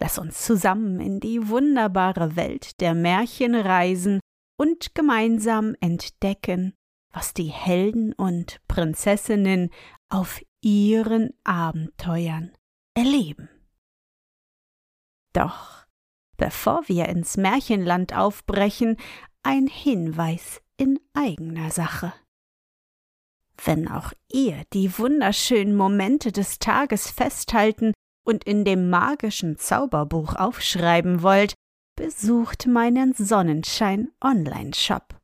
Lass uns zusammen in die wunderbare Welt der Märchen reisen und gemeinsam entdecken, was die Helden und Prinzessinnen auf ihren Abenteuern erleben. Doch bevor wir ins Märchenland aufbrechen, ein Hinweis in eigener Sache. Wenn auch ihr die wunderschönen Momente des Tages festhalten und in dem magischen Zauberbuch aufschreiben wollt, besucht meinen Sonnenschein Online-Shop.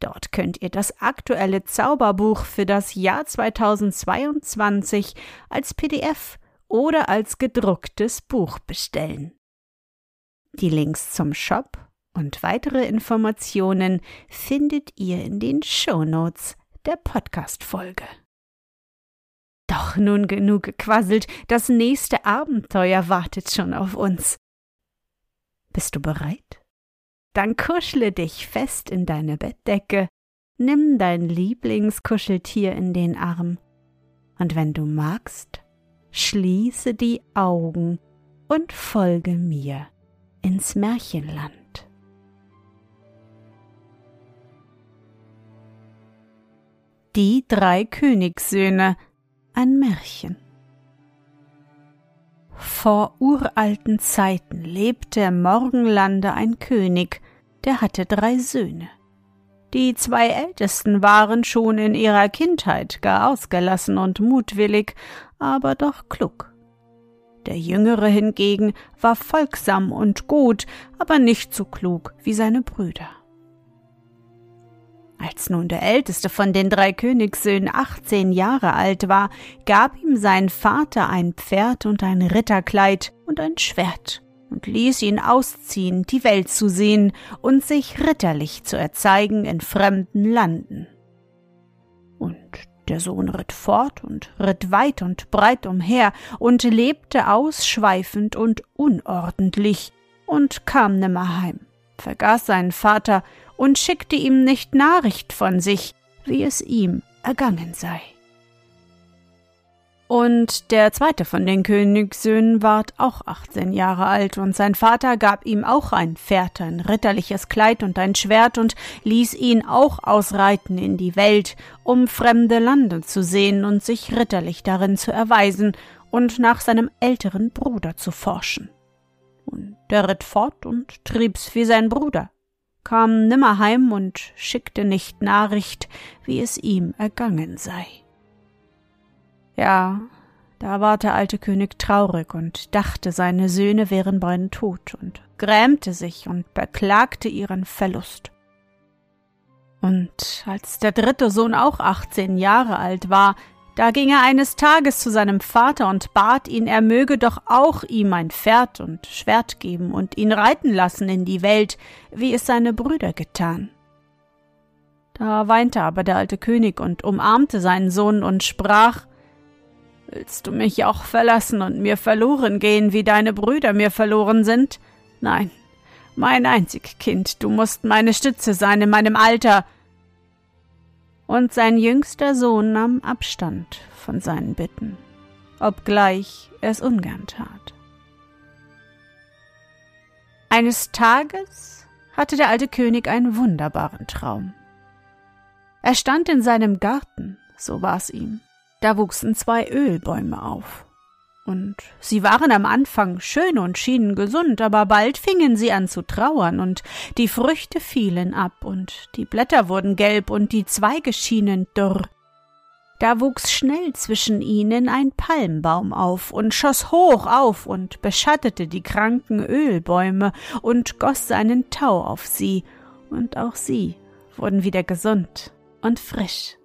Dort könnt ihr das aktuelle Zauberbuch für das Jahr 2022 als PDF oder als gedrucktes Buch bestellen. Die Links zum Shop und weitere Informationen findet ihr in den Shownotes der Podcast-Folge. Doch nun genug gequasselt, das nächste Abenteuer wartet schon auf uns. Bist du bereit? Dann kuschle dich fest in deine Bettdecke, nimm dein Lieblingskuscheltier in den Arm, und wenn du magst, schließe die Augen und folge mir ins Märchenland. Die drei Königssöhne ein Märchen. Vor uralten Zeiten lebte im Morgenlande ein König, der hatte drei Söhne. Die zwei ältesten waren schon in ihrer Kindheit gar ausgelassen und mutwillig, aber doch klug. Der jüngere hingegen war folgsam und gut, aber nicht so klug wie seine Brüder. Als nun der älteste von den drei Königssöhnen achtzehn Jahre alt war, gab ihm sein Vater ein Pferd und ein Ritterkleid und ein Schwert und ließ ihn ausziehen, die Welt zu sehen und sich ritterlich zu erzeigen in fremden Landen. Und der Sohn ritt fort und ritt weit und breit umher und lebte ausschweifend und unordentlich und kam nimmer heim, vergaß seinen Vater und schickte ihm nicht Nachricht von sich, wie es ihm ergangen sei. Und der zweite von den Königssöhnen ward auch achtzehn Jahre alt, und sein Vater gab ihm auch ein Pferd, ein ritterliches Kleid und ein Schwert und ließ ihn auch ausreiten in die Welt, um fremde Lande zu sehen und sich ritterlich darin zu erweisen und nach seinem älteren Bruder zu forschen. Und der ritt fort und trieb's wie sein Bruder, kam nimmer heim und schickte nicht Nachricht, wie es ihm ergangen sei. Ja, da ward der alte König traurig und dachte, seine Söhne wären beiden tot und grämte sich und beklagte ihren Verlust. Und als der dritte Sohn auch achtzehn Jahre alt war, da ging er eines Tages zu seinem Vater und bat ihn, er möge doch auch ihm ein Pferd und Schwert geben und ihn reiten lassen in die Welt, wie es seine Brüder getan. Da weinte aber der alte König und umarmte seinen Sohn und sprach Willst du mich auch verlassen und mir verloren gehen, wie deine Brüder mir verloren sind? Nein, mein einzig Kind, du musst meine Stütze sein in meinem Alter, und sein jüngster Sohn nahm Abstand von seinen Bitten, obgleich er es ungern tat. Eines Tages hatte der alte König einen wunderbaren Traum. Er stand in seinem Garten, so war's ihm. Da wuchsen zwei Ölbäume auf und sie waren am Anfang schön und schienen gesund, aber bald fingen sie an zu trauern, und die Früchte fielen ab, und die Blätter wurden gelb, und die Zweige schienen dürr. Da wuchs schnell zwischen ihnen ein Palmbaum auf und schoss hoch auf und beschattete die kranken Ölbäume und goss seinen Tau auf sie, und auch sie wurden wieder gesund und frisch.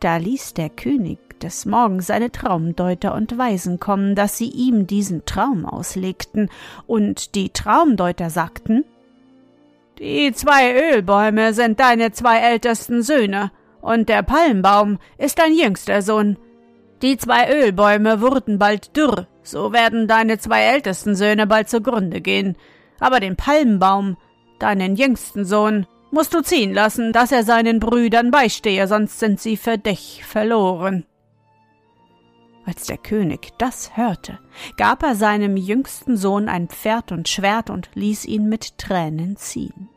Da ließ der König des Morgens seine Traumdeuter und Weisen kommen, dass sie ihm diesen Traum auslegten, und die Traumdeuter sagten Die zwei Ölbäume sind deine zwei ältesten Söhne, und der Palmbaum ist dein jüngster Sohn. Die zwei Ölbäume wurden bald dürr, so werden deine zwei ältesten Söhne bald zugrunde gehen, aber den Palmbaum, deinen jüngsten Sohn, musst du ziehen lassen, dass er seinen Brüdern beistehe, sonst sind sie für dich verloren. Als der König das hörte, gab er seinem jüngsten Sohn ein Pferd und Schwert und ließ ihn mit Tränen ziehen.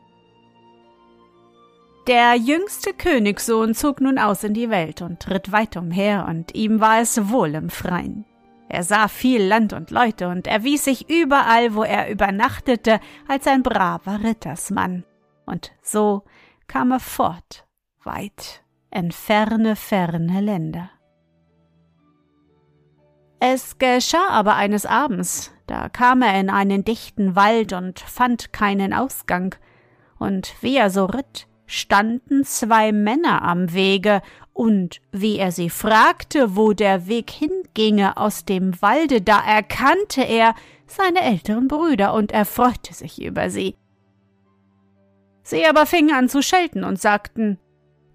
Der jüngste Königssohn zog nun aus in die Welt und ritt weit umher, und ihm war es wohl im Freien. Er sah viel Land und Leute und erwies sich überall, wo er übernachtete, als ein braver Rittersmann und so kam er fort, weit in ferne, ferne Länder. Es geschah aber eines Abends, da kam er in einen dichten Wald und fand keinen Ausgang, und wie er so ritt, standen zwei Männer am Wege, und wie er sie fragte, wo der Weg hinginge aus dem Walde, da erkannte er seine älteren Brüder und erfreute sich über sie. Sie aber fingen an zu schelten und sagten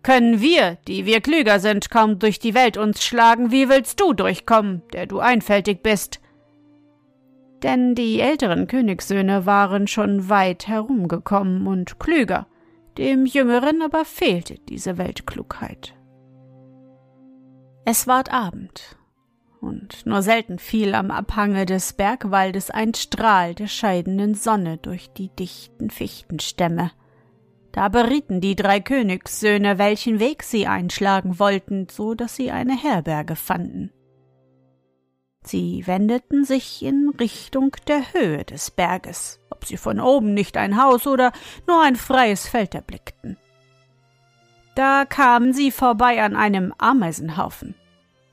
Können wir, die wir klüger sind, kaum durch die Welt uns schlagen, wie willst du durchkommen, der du einfältig bist? Denn die älteren Königssöhne waren schon weit herumgekommen und klüger, dem Jüngeren aber fehlte diese Weltklugheit. Es ward Abend, und nur selten fiel am Abhange des Bergwaldes ein Strahl der scheidenden Sonne durch die dichten Fichtenstämme. Da berieten die drei Königssöhne, welchen Weg sie einschlagen wollten, so dass sie eine Herberge fanden. Sie wendeten sich in Richtung der Höhe des Berges, ob sie von oben nicht ein Haus oder nur ein freies Feld erblickten. Da kamen sie vorbei an einem Ameisenhaufen.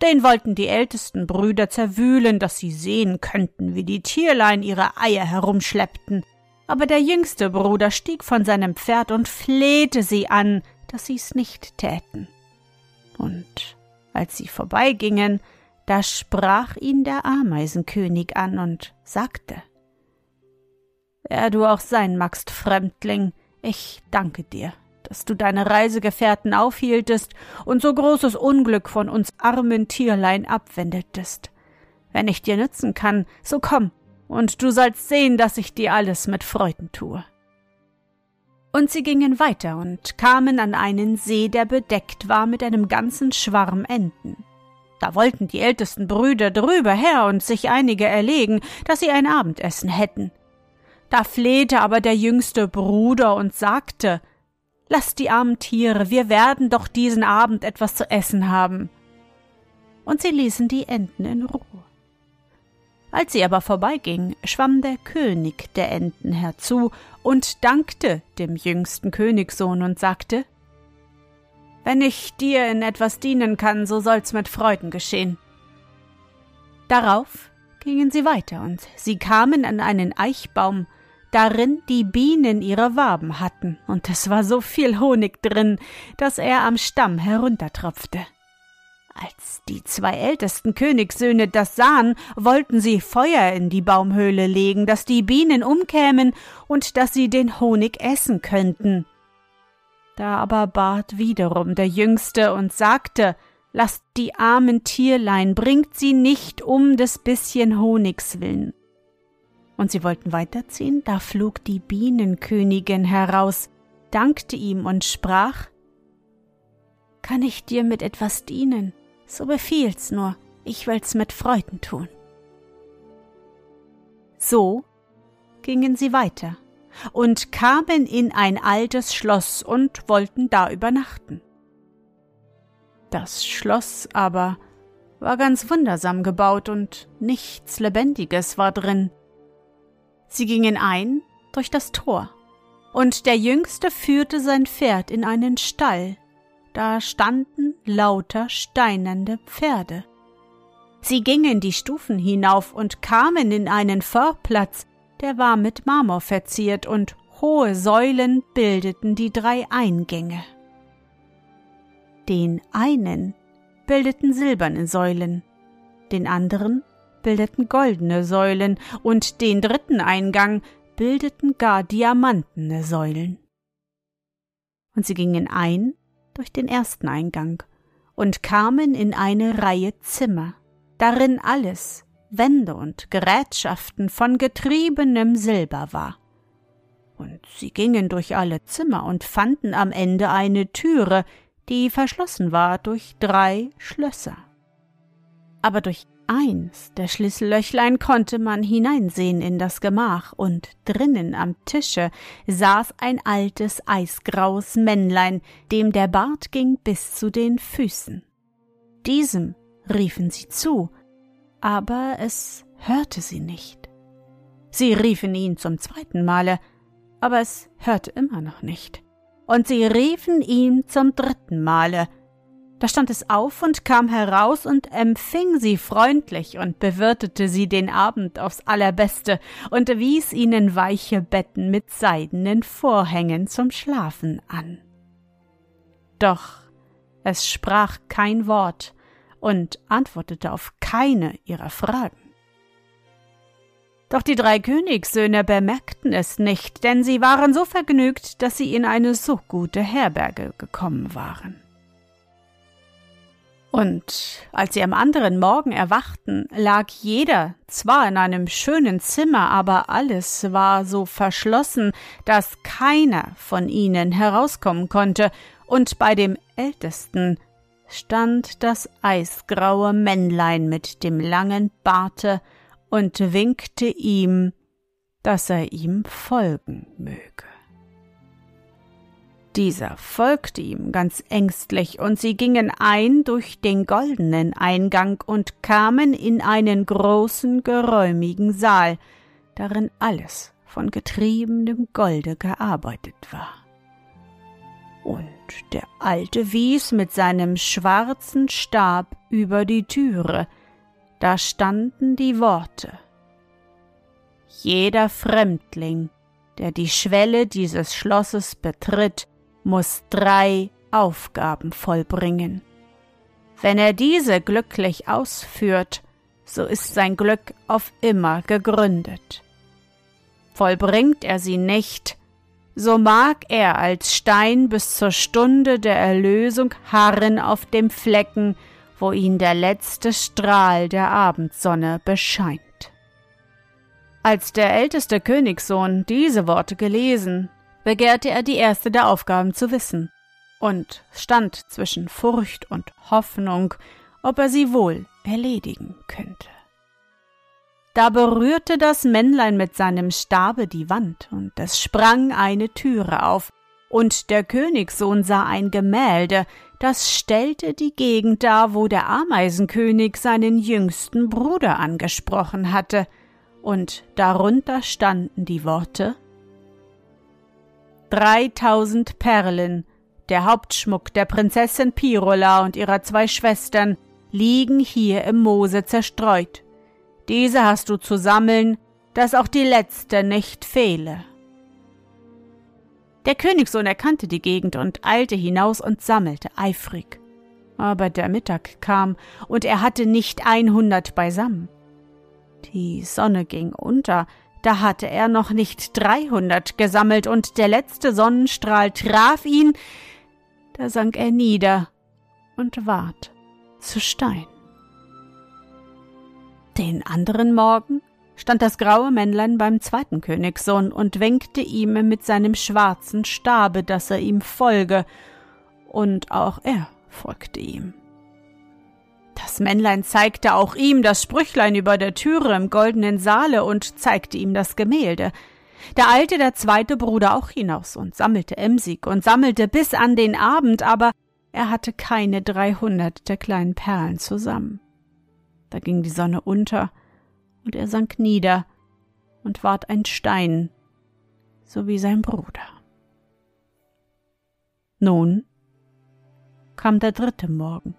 Den wollten die ältesten Brüder zerwühlen, dass sie sehen könnten, wie die Tierlein ihre Eier herumschleppten, aber der jüngste Bruder stieg von seinem Pferd und flehte sie an, dass sie's nicht täten. Und als sie vorbeigingen, da sprach ihn der Ameisenkönig an und sagte Wer du auch sein magst, Fremdling, ich danke dir, dass du deine Reisegefährten aufhieltest und so großes Unglück von uns armen Tierlein abwendetest. Wenn ich dir nützen kann, so komm und du sollst sehen, dass ich dir alles mit Freuden tue. Und sie gingen weiter und kamen an einen See, der bedeckt war mit einem ganzen Schwarm Enten. Da wollten die ältesten Brüder drüber her und sich einige erlegen, dass sie ein Abendessen hätten. Da flehte aber der jüngste Bruder und sagte Lass die armen Tiere, wir werden doch diesen Abend etwas zu essen haben. Und sie ließen die Enten in Ruhe. Als sie aber vorbeiging, schwamm der König der Enten herzu und dankte dem jüngsten Königssohn und sagte Wenn ich dir in etwas dienen kann, so soll's mit Freuden geschehen. Darauf gingen sie weiter, und sie kamen an einen Eichbaum, darin die Bienen ihre Waben hatten, und es war so viel Honig drin, dass er am Stamm heruntertropfte. Als die zwei ältesten Königssöhne das sahen, wollten sie Feuer in die Baumhöhle legen, dass die Bienen umkämen und dass sie den Honig essen könnten. Da aber bat wiederum der Jüngste und sagte, Lasst die armen Tierlein, bringt sie nicht um des bisschen Honigs willen. Und sie wollten weiterziehen, da flog die Bienenkönigin heraus, dankte ihm und sprach, Kann ich dir mit etwas dienen? So befiehl's nur, ich will's mit Freuden tun. So gingen sie weiter und kamen in ein altes Schloss und wollten da übernachten. Das Schloss aber war ganz wundersam gebaut und nichts Lebendiges war drin. Sie gingen ein durch das Tor, und der Jüngste führte sein Pferd in einen Stall, da standen lauter steinernde Pferde. Sie gingen die Stufen hinauf und kamen in einen Vorplatz, der war mit Marmor verziert, und hohe Säulen bildeten die drei Eingänge. Den einen bildeten silberne Säulen, den anderen bildeten goldene Säulen und den dritten Eingang bildeten gar diamantene Säulen. Und sie gingen ein durch den ersten Eingang und kamen in eine Reihe Zimmer, darin alles, Wände und Gerätschaften von getriebenem Silber war. Und sie gingen durch alle Zimmer und fanden am Ende eine Türe, die verschlossen war durch drei Schlösser. Aber durch eins der Schlüssellöchlein konnte man hineinsehen in das Gemach, und drinnen am Tische saß ein altes eisgraues Männlein, dem der Bart ging bis zu den Füßen. Diesem riefen sie zu, aber es hörte sie nicht. Sie riefen ihn zum zweiten Male, aber es hörte immer noch nicht. Und sie riefen ihn zum dritten Male, da stand es auf und kam heraus und empfing sie freundlich und bewirtete sie den Abend aufs allerbeste und wies ihnen weiche Betten mit seidenen Vorhängen zum Schlafen an. Doch es sprach kein Wort und antwortete auf keine ihrer Fragen. Doch die drei Königssöhne bemerkten es nicht, denn sie waren so vergnügt, dass sie in eine so gute Herberge gekommen waren. Und als sie am anderen Morgen erwachten, lag jeder zwar in einem schönen Zimmer, aber alles war so verschlossen, dass keiner von ihnen herauskommen konnte, und bei dem Ältesten stand das eisgraue Männlein mit dem langen Barte und winkte ihm, dass er ihm folgen möge. Dieser folgte ihm ganz ängstlich, und sie gingen ein durch den goldenen Eingang und kamen in einen großen, geräumigen Saal, darin alles von getriebenem Golde gearbeitet war. Und der Alte wies mit seinem schwarzen Stab über die Türe, da standen die Worte Jeder Fremdling, der die Schwelle dieses Schlosses betritt, muss drei Aufgaben vollbringen. Wenn er diese glücklich ausführt, so ist sein Glück auf immer gegründet. Vollbringt er sie nicht, so mag er als Stein bis zur Stunde der Erlösung harren auf dem Flecken, wo ihn der letzte Strahl der Abendsonne bescheint. Als der älteste Königssohn diese Worte gelesen, begehrte er die erste der Aufgaben zu wissen und stand zwischen Furcht und Hoffnung, ob er sie wohl erledigen könnte. Da berührte das Männlein mit seinem Stabe die Wand, und es sprang eine Türe auf, und der Königssohn sah ein Gemälde, das stellte die Gegend dar, wo der Ameisenkönig seinen jüngsten Bruder angesprochen hatte, und darunter standen die Worte dreitausend Perlen, der Hauptschmuck der Prinzessin Pirola und ihrer zwei Schwestern, liegen hier im Moose zerstreut. Diese hast du zu sammeln, dass auch die letzte nicht fehle. Der Königssohn erkannte die Gegend und eilte hinaus und sammelte eifrig. Aber der Mittag kam, und er hatte nicht einhundert beisammen. Die Sonne ging unter, da hatte er noch nicht dreihundert gesammelt, und der letzte Sonnenstrahl traf ihn, da sank er nieder und ward zu Stein. Den anderen Morgen stand das graue Männlein beim zweiten Königssohn und winkte ihm mit seinem schwarzen Stabe, dass er ihm folge, und auch er folgte ihm. Das Männlein zeigte auch ihm das Sprüchlein über der Türe im goldenen Saale und zeigte ihm das Gemälde. Da eilte der zweite Bruder auch hinaus und sammelte emsig und sammelte bis an den Abend, aber er hatte keine dreihundert der kleinen Perlen zusammen. Da ging die Sonne unter, und er sank nieder und ward ein Stein, so wie sein Bruder. Nun kam der dritte Morgen.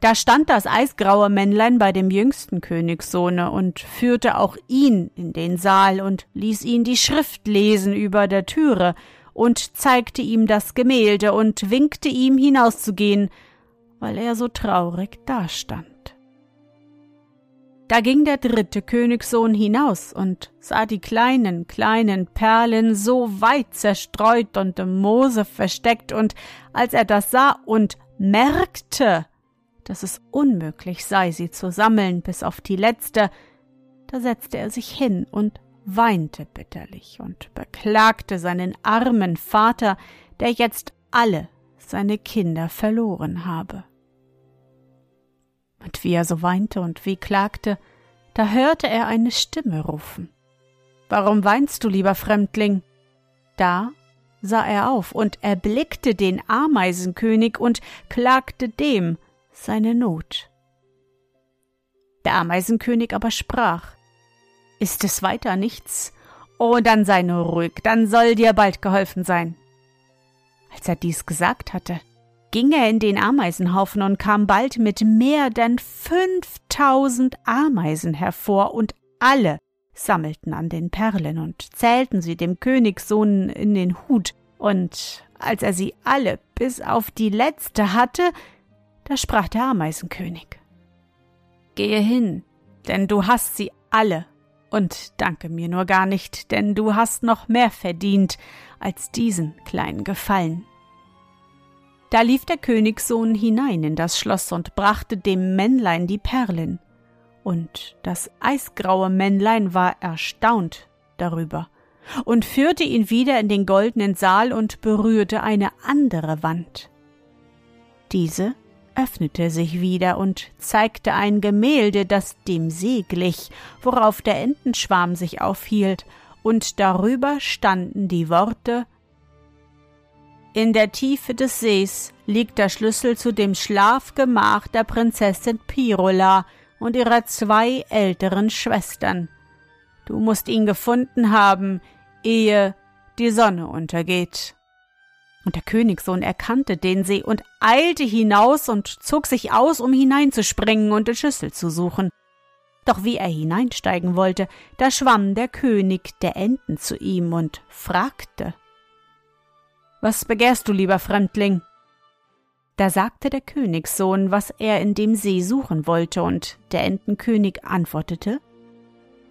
Da stand das eisgraue Männlein bei dem jüngsten Königssohne und führte auch ihn in den Saal und ließ ihn die Schrift lesen über der Türe und zeigte ihm das Gemälde und winkte ihm hinauszugehen, weil er so traurig dastand. Da ging der dritte Königssohn hinaus und sah die kleinen, kleinen Perlen so weit zerstreut und im Moose versteckt, und als er das sah und merkte, dass es unmöglich sei, sie zu sammeln bis auf die letzte, da setzte er sich hin und weinte bitterlich und beklagte seinen armen Vater, der jetzt alle seine Kinder verloren habe. Und wie er so weinte und wie klagte, da hörte er eine Stimme rufen. Warum weinst du, lieber Fremdling? Da sah er auf und erblickte den Ameisenkönig und klagte dem seine Not. Der Ameisenkönig aber sprach Ist es weiter nichts? Oh, dann sei nur ruhig, dann soll dir bald geholfen sein. Als er dies gesagt hatte, ging er in den Ameisenhaufen und kam bald mit mehr denn fünftausend Ameisen hervor, und alle sammelten an den Perlen und zählten sie dem Königssohn in den Hut, und als er sie alle bis auf die letzte hatte, da sprach der Ameisenkönig Gehe hin, denn du hast sie alle, und danke mir nur gar nicht, denn du hast noch mehr verdient als diesen kleinen Gefallen. Da lief der Königssohn hinein in das Schloss und brachte dem Männlein die Perlen. Und das eisgraue Männlein war erstaunt darüber und führte ihn wieder in den goldenen Saal und berührte eine andere Wand. Diese öffnete sich wieder und zeigte ein Gemälde, das dem See glich, worauf der Entenschwarm sich aufhielt, und darüber standen die Worte in der Tiefe des Sees liegt der Schlüssel zu dem Schlafgemach der Prinzessin Pirola und ihrer zwei älteren Schwestern. Du musst ihn gefunden haben, ehe die Sonne untergeht. Und der Königssohn erkannte den See und eilte hinaus und zog sich aus, um hineinzuspringen und die Schlüssel zu suchen. Doch wie er hineinsteigen wollte, da schwamm der König der Enten zu ihm und fragte was begehrst du, lieber Fremdling? Da sagte der Königssohn, was er in dem See suchen wollte, und der Entenkönig antwortete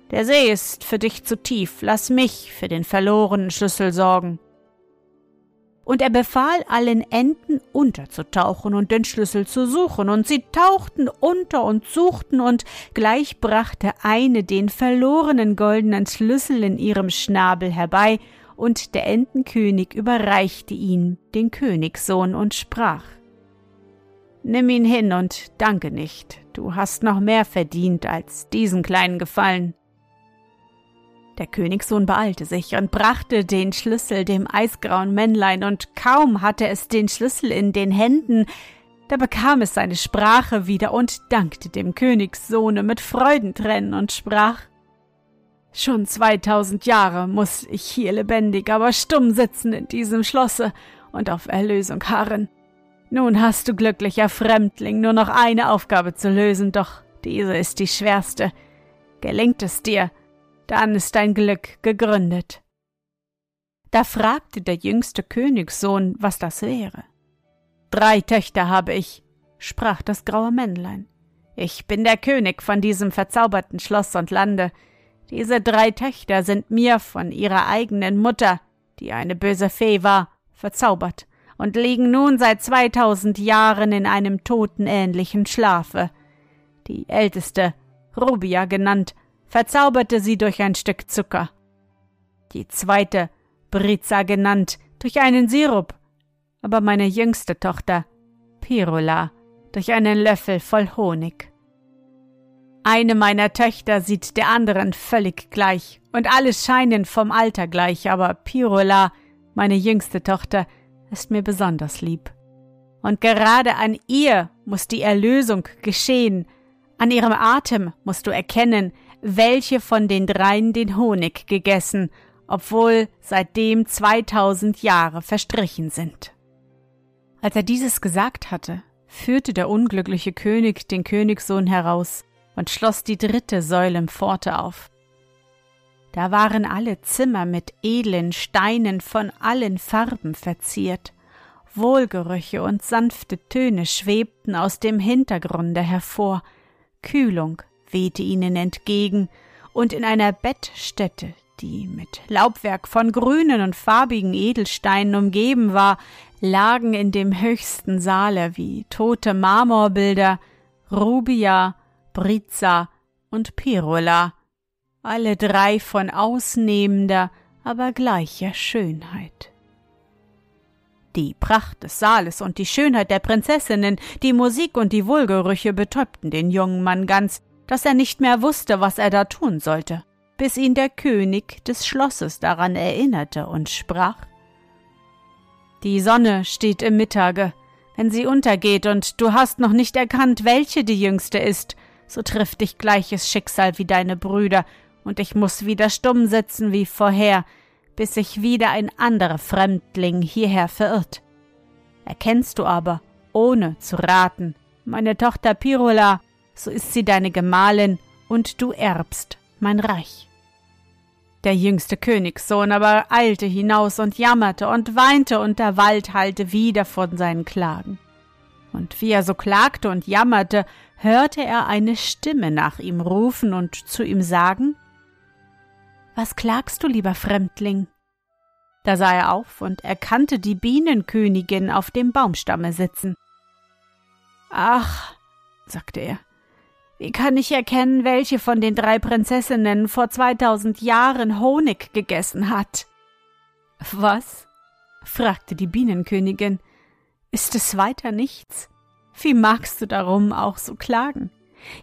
Der See ist für dich zu tief, lass mich für den verlorenen Schlüssel sorgen. Und er befahl allen Enten unterzutauchen und den Schlüssel zu suchen, und sie tauchten unter und suchten, und gleich brachte eine den verlorenen goldenen Schlüssel in ihrem Schnabel herbei, und der Entenkönig überreichte ihn den Königssohn und sprach Nimm ihn hin und danke nicht, du hast noch mehr verdient als diesen kleinen Gefallen. Der Königssohn beeilte sich und brachte den Schlüssel dem eisgrauen Männlein, und kaum hatte es den Schlüssel in den Händen, da bekam es seine Sprache wieder und dankte dem Königssohne mit Freudentränen und sprach Schon zweitausend Jahre muss ich hier lebendig, aber stumm sitzen in diesem Schlosse und auf Erlösung harren. Nun hast du, glücklicher Fremdling, nur noch eine Aufgabe zu lösen, doch diese ist die schwerste. Gelingt es dir, dann ist dein Glück gegründet. Da fragte der jüngste Königssohn, was das wäre. Drei Töchter habe ich, sprach das graue Männlein. Ich bin der König von diesem verzauberten Schloss und Lande. Diese drei Töchter sind mir von ihrer eigenen Mutter, die eine böse Fee war, verzaubert und liegen nun seit zweitausend Jahren in einem totenähnlichen Schlafe. Die älteste, Rubia genannt, verzauberte sie durch ein Stück Zucker. Die zweite, Britza genannt, durch einen Sirup, aber meine jüngste Tochter, Pirula, durch einen Löffel voll Honig. Eine meiner Töchter sieht der anderen völlig gleich, und alle scheinen vom Alter gleich, aber Pirola, meine jüngste Tochter, ist mir besonders lieb. Und gerade an ihr muss die Erlösung geschehen, an ihrem Atem musst du erkennen, welche von den dreien den Honig gegessen, obwohl seitdem zweitausend Jahre verstrichen sind. Als er dieses gesagt hatte, führte der unglückliche König den Königssohn heraus, und schloss die dritte Säulenpforte auf. Da waren alle Zimmer mit edlen Steinen von allen Farben verziert, Wohlgerüche und sanfte Töne schwebten aus dem Hintergrunde hervor, Kühlung wehte ihnen entgegen, und in einer Bettstätte, die mit Laubwerk von grünen und farbigen Edelsteinen umgeben war, lagen in dem höchsten Saale wie tote Marmorbilder Rubia, Brizza und Pirula, alle drei von ausnehmender, aber gleicher Schönheit. Die Pracht des Saales und die Schönheit der Prinzessinnen, die Musik und die Wohlgerüche betäubten den jungen Mann ganz, dass er nicht mehr wusste, was er da tun sollte, bis ihn der König des Schlosses daran erinnerte und sprach Die Sonne steht im Mittage, wenn sie untergeht und du hast noch nicht erkannt, welche die jüngste ist, so trifft dich gleiches Schicksal wie deine Brüder, und ich muss wieder stumm sitzen wie vorher, bis sich wieder ein anderer Fremdling hierher verirrt. Erkennst du aber, ohne zu raten, meine Tochter Pirula, so ist sie deine Gemahlin, und du erbst mein Reich. Der jüngste Königssohn aber eilte hinaus und jammerte und weinte, und der Wald hallte wieder von seinen Klagen. Und wie er so klagte und jammerte, hörte er eine Stimme nach ihm rufen und zu ihm sagen Was klagst du, lieber Fremdling? Da sah er auf und erkannte die Bienenkönigin auf dem Baumstamme sitzen. Ach, sagte er, wie kann ich erkennen, welche von den drei Prinzessinnen vor zweitausend Jahren Honig gegessen hat? Was? fragte die Bienenkönigin. Ist es weiter nichts? Wie magst du darum auch so klagen?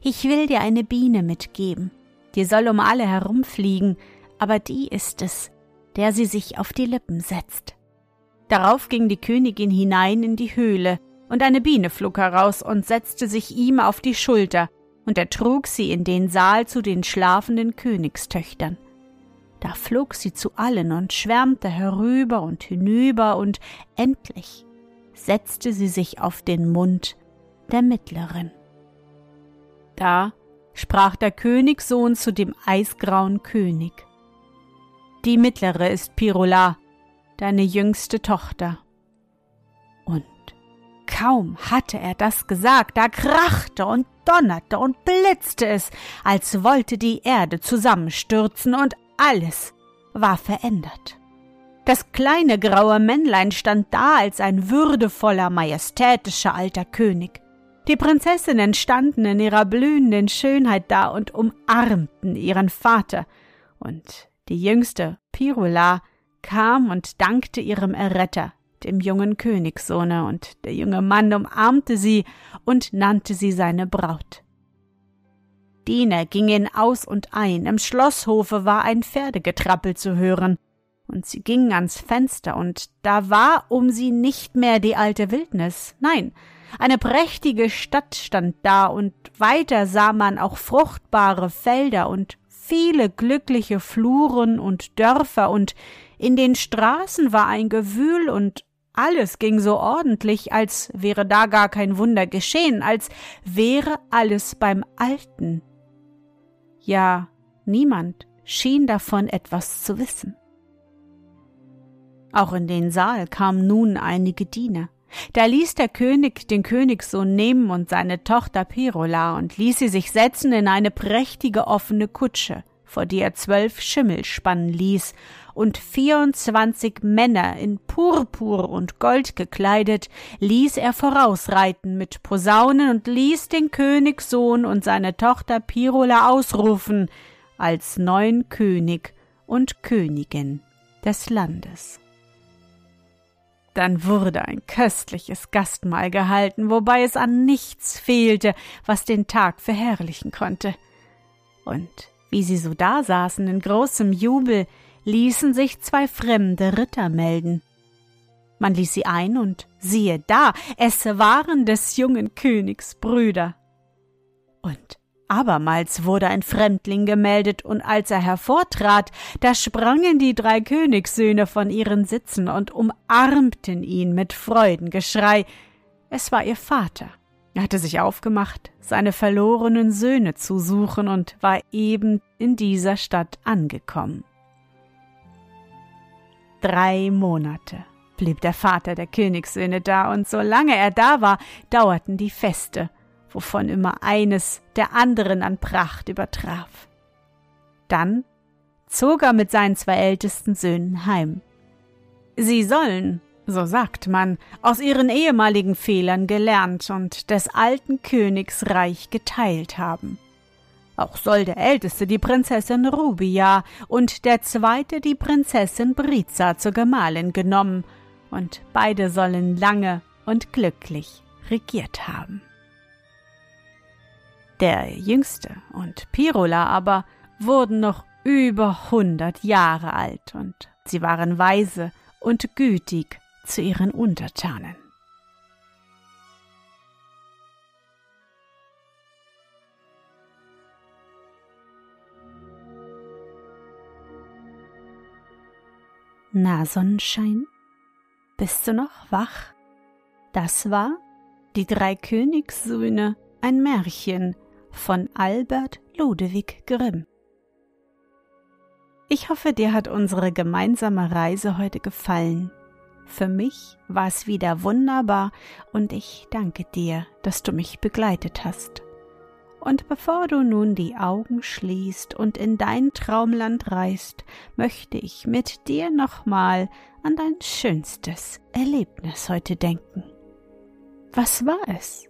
Ich will dir eine Biene mitgeben. Die soll um alle herumfliegen, aber die ist es, der sie sich auf die Lippen setzt. Darauf ging die Königin hinein in die Höhle, und eine Biene flog heraus und setzte sich ihm auf die Schulter, und er trug sie in den Saal zu den schlafenden Königstöchtern. Da flog sie zu allen und schwärmte herüber und hinüber, und endlich setzte sie sich auf den Mund der Mittleren. Da sprach der Königssohn zu dem eisgrauen König. Die mittlere ist Pirula, deine jüngste Tochter. Kaum hatte er das gesagt, da krachte und donnerte und blitzte es, als wollte die Erde zusammenstürzen und alles war verändert. Das kleine graue Männlein stand da als ein würdevoller, majestätischer alter König. Die Prinzessinnen standen in ihrer blühenden Schönheit da und umarmten ihren Vater, und die jüngste, Pirula, kam und dankte ihrem Erretter, dem jungen Königssohne, und der junge Mann umarmte sie und nannte sie seine Braut. Diener gingen aus und ein, im Schlosshofe war ein Pferdegetrappel zu hören, und sie gingen ans Fenster, und da war um sie nicht mehr die alte Wildnis, nein, eine prächtige Stadt stand da, und weiter sah man auch fruchtbare Felder und viele glückliche Fluren und Dörfer, und in den Straßen war ein Gewühl und alles ging so ordentlich, als wäre da gar kein Wunder geschehen, als wäre alles beim Alten. Ja, niemand schien davon etwas zu wissen. Auch in den Saal kamen nun einige Diener. Da ließ der König den Königssohn nehmen und seine Tochter Pirula und ließ sie sich setzen in eine prächtige offene Kutsche, vor die er zwölf Schimmel spannen ließ und vierundzwanzig Männer in Purpur und Gold gekleidet, ließ er vorausreiten mit Posaunen und ließ den Königssohn und seine Tochter Pirula ausrufen als neuen König und Königin des Landes. Dann wurde ein köstliches Gastmahl gehalten, wobei es an nichts fehlte, was den Tag verherrlichen konnte. Und wie sie so dasaßen in großem Jubel, ließen sich zwei fremde Ritter melden. Man ließ sie ein und siehe da, es waren des jungen Königs Brüder. Und abermals wurde ein Fremdling gemeldet, und als er hervortrat, da sprangen die drei Königssöhne von ihren Sitzen und umarmten ihn mit Freudengeschrei. Es war ihr Vater. Er hatte sich aufgemacht, seine verlorenen Söhne zu suchen und war eben in dieser Stadt angekommen. Drei Monate blieb der Vater der Königssöhne da, und solange er da war, dauerten die Feste, wovon immer eines der anderen an Pracht übertraf. Dann zog er mit seinen zwei ältesten Söhnen heim. Sie sollen, so sagt man, aus ihren ehemaligen Fehlern gelernt und des alten Königs Reich geteilt haben. Auch soll der Älteste die Prinzessin Rubia und der Zweite die Prinzessin Briza zur Gemahlin genommen, und beide sollen lange und glücklich regiert haben. Der Jüngste und Pirula aber wurden noch über hundert Jahre alt, und sie waren weise und gütig zu ihren Untertanen. Na, Sonnenschein, bist du noch wach? Das war Die drei Königssöhne, ein Märchen von Albert Ludewig Grimm. Ich hoffe, dir hat unsere gemeinsame Reise heute gefallen. Für mich war es wieder wunderbar und ich danke dir, dass du mich begleitet hast. Und bevor du nun die Augen schließt und in dein Traumland reist, möchte ich mit dir nochmal an dein schönstes Erlebnis heute denken. Was war es?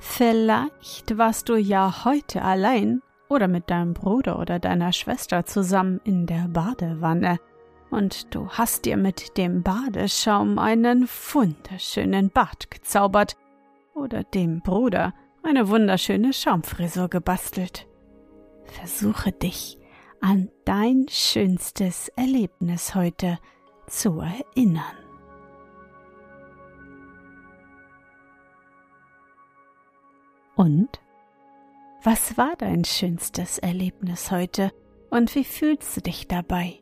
Vielleicht warst du ja heute allein oder mit deinem Bruder oder deiner Schwester zusammen in der Badewanne und du hast dir mit dem Badeschaum einen wunderschönen Bart gezaubert oder dem Bruder eine wunderschöne Schaumfrisur gebastelt. Versuche dich an dein schönstes Erlebnis heute zu erinnern. Und? Was war dein schönstes Erlebnis heute und wie fühlst du dich dabei?